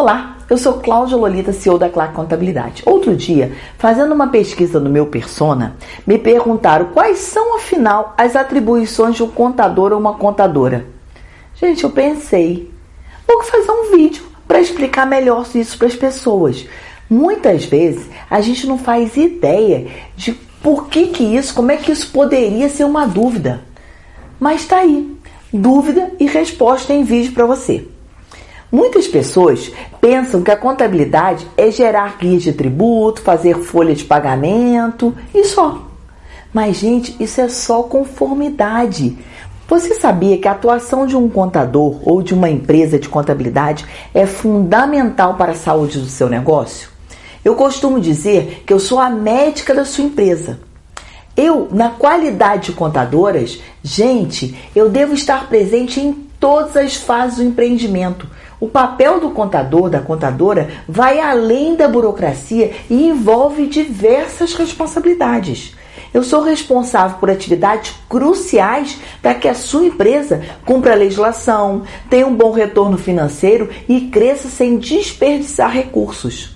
Olá, eu sou Cláudia Lolita, CEO da Clark Contabilidade. Outro dia, fazendo uma pesquisa no meu persona, me perguntaram quais são, afinal, as atribuições de um contador ou uma contadora. Gente, eu pensei, vou fazer um vídeo para explicar melhor isso para as pessoas. Muitas vezes a gente não faz ideia de por que, que isso, como é que isso poderia ser uma dúvida. Mas tá aí, dúvida e resposta em vídeo para você. Muitas pessoas pensam que a contabilidade é gerar guias de tributo, fazer folha de pagamento e só. Mas, gente, isso é só conformidade. Você sabia que a atuação de um contador ou de uma empresa de contabilidade é fundamental para a saúde do seu negócio? Eu costumo dizer que eu sou a médica da sua empresa. Eu, na qualidade de contadoras, gente, eu devo estar presente em todas as fases do empreendimento o papel do contador, da contadora, vai além da burocracia e envolve diversas responsabilidades. Eu sou responsável por atividades cruciais para que a sua empresa cumpra a legislação, tenha um bom retorno financeiro e cresça sem desperdiçar recursos.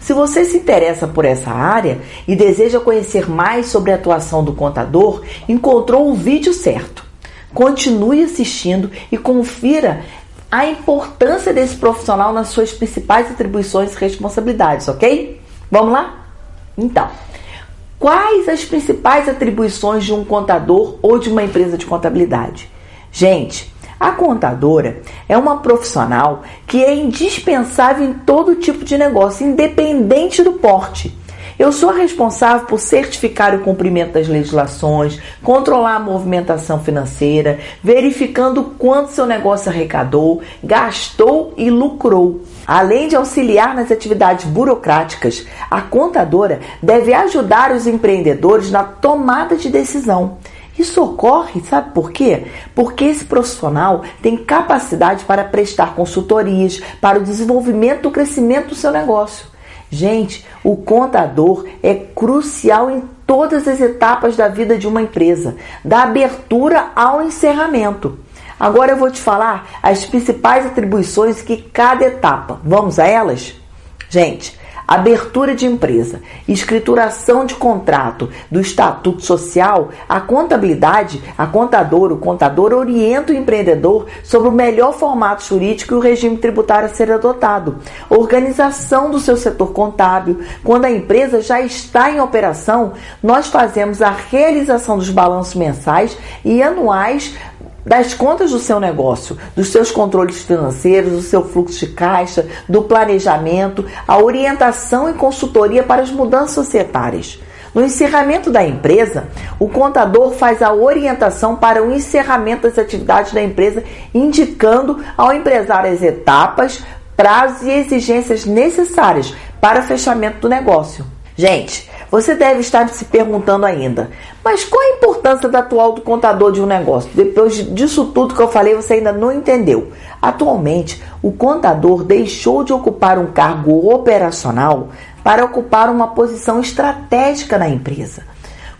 Se você se interessa por essa área e deseja conhecer mais sobre a atuação do contador, encontrou o vídeo certo. Continue assistindo e confira a importância desse profissional nas suas principais atribuições e responsabilidades, ok? Vamos lá? Então, quais as principais atribuições de um contador ou de uma empresa de contabilidade? Gente, a contadora é uma profissional que é indispensável em todo tipo de negócio, independente do porte. Eu sou responsável por certificar o cumprimento das legislações, controlar a movimentação financeira, verificando quanto seu negócio arrecadou, gastou e lucrou. Além de auxiliar nas atividades burocráticas, a contadora deve ajudar os empreendedores na tomada de decisão. Isso ocorre, sabe por quê? Porque esse profissional tem capacidade para prestar consultorias para o desenvolvimento e crescimento do seu negócio. Gente, o contador é crucial em todas as etapas da vida de uma empresa, da abertura ao encerramento. Agora eu vou te falar as principais atribuições que cada etapa. Vamos a elas? Gente, abertura de empresa, escrituração de contrato do estatuto social, a contabilidade, a contadora, o contador orienta o empreendedor sobre o melhor formato jurídico e o regime tributário a ser adotado, organização do seu setor contábil. Quando a empresa já está em operação, nós fazemos a realização dos balanços mensais e anuais das contas do seu negócio, dos seus controles financeiros, do seu fluxo de caixa, do planejamento, a orientação e consultoria para as mudanças societárias. No encerramento da empresa, o contador faz a orientação para o encerramento das atividades da empresa, indicando ao empresário as etapas, prazos e exigências necessárias para o fechamento do negócio. Gente, você deve estar se perguntando ainda, mas qual a importância da atual do contador de um negócio? Depois disso tudo que eu falei, você ainda não entendeu. Atualmente, o contador deixou de ocupar um cargo operacional para ocupar uma posição estratégica na empresa.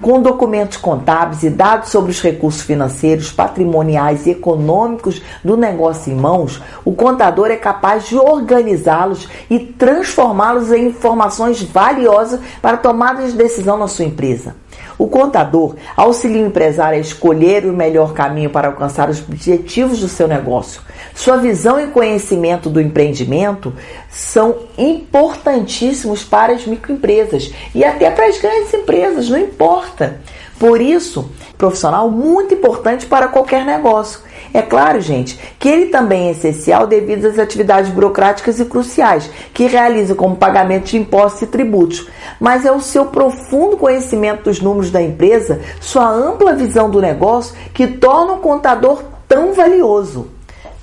Com documentos contábeis e dados sobre os recursos financeiros, patrimoniais e econômicos do negócio em mãos, o contador é capaz de organizá-los e transformá-los em informações valiosas para tomada de decisão na sua empresa. O contador auxilia o empresário a escolher o melhor caminho para alcançar os objetivos do seu negócio. Sua visão e conhecimento do empreendimento são importantíssimos para as microempresas e até para as grandes empresas, não importa. Por isso, profissional muito importante para qualquer negócio. É claro, gente, que ele também é essencial devido às atividades burocráticas e cruciais que realiza como pagamento de impostos e tributos, mas é o seu profundo conhecimento dos números da empresa, sua ampla visão do negócio que torna o contador tão valioso.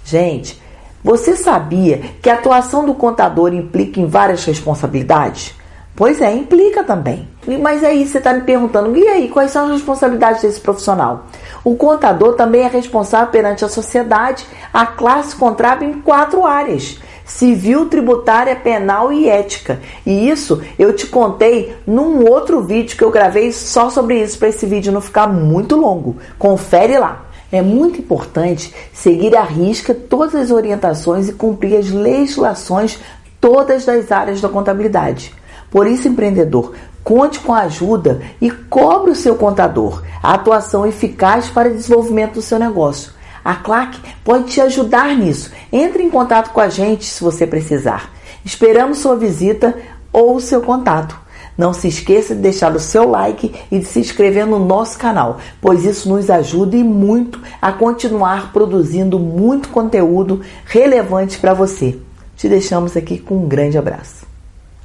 Gente, você sabia que a atuação do contador implica em várias responsabilidades? Pois é, implica também. Mas aí você está me perguntando, e aí, quais são as responsabilidades desse profissional? O contador também é responsável perante a sociedade, a classe contábil em quatro áreas: civil, tributária, penal e ética. E isso eu te contei num outro vídeo que eu gravei só sobre isso, para esse vídeo não ficar muito longo. Confere lá. É muito importante seguir à risca todas as orientações e cumprir as legislações todas das áreas da contabilidade. Por isso, empreendedor, conte com a ajuda e cobre o seu contador a atuação eficaz para o desenvolvimento do seu negócio. A CLAC pode te ajudar nisso. Entre em contato com a gente se você precisar. Esperamos sua visita ou seu contato. Não se esqueça de deixar o seu like e de se inscrever no nosso canal, pois isso nos ajuda e muito a continuar produzindo muito conteúdo relevante para você. Te deixamos aqui com um grande abraço.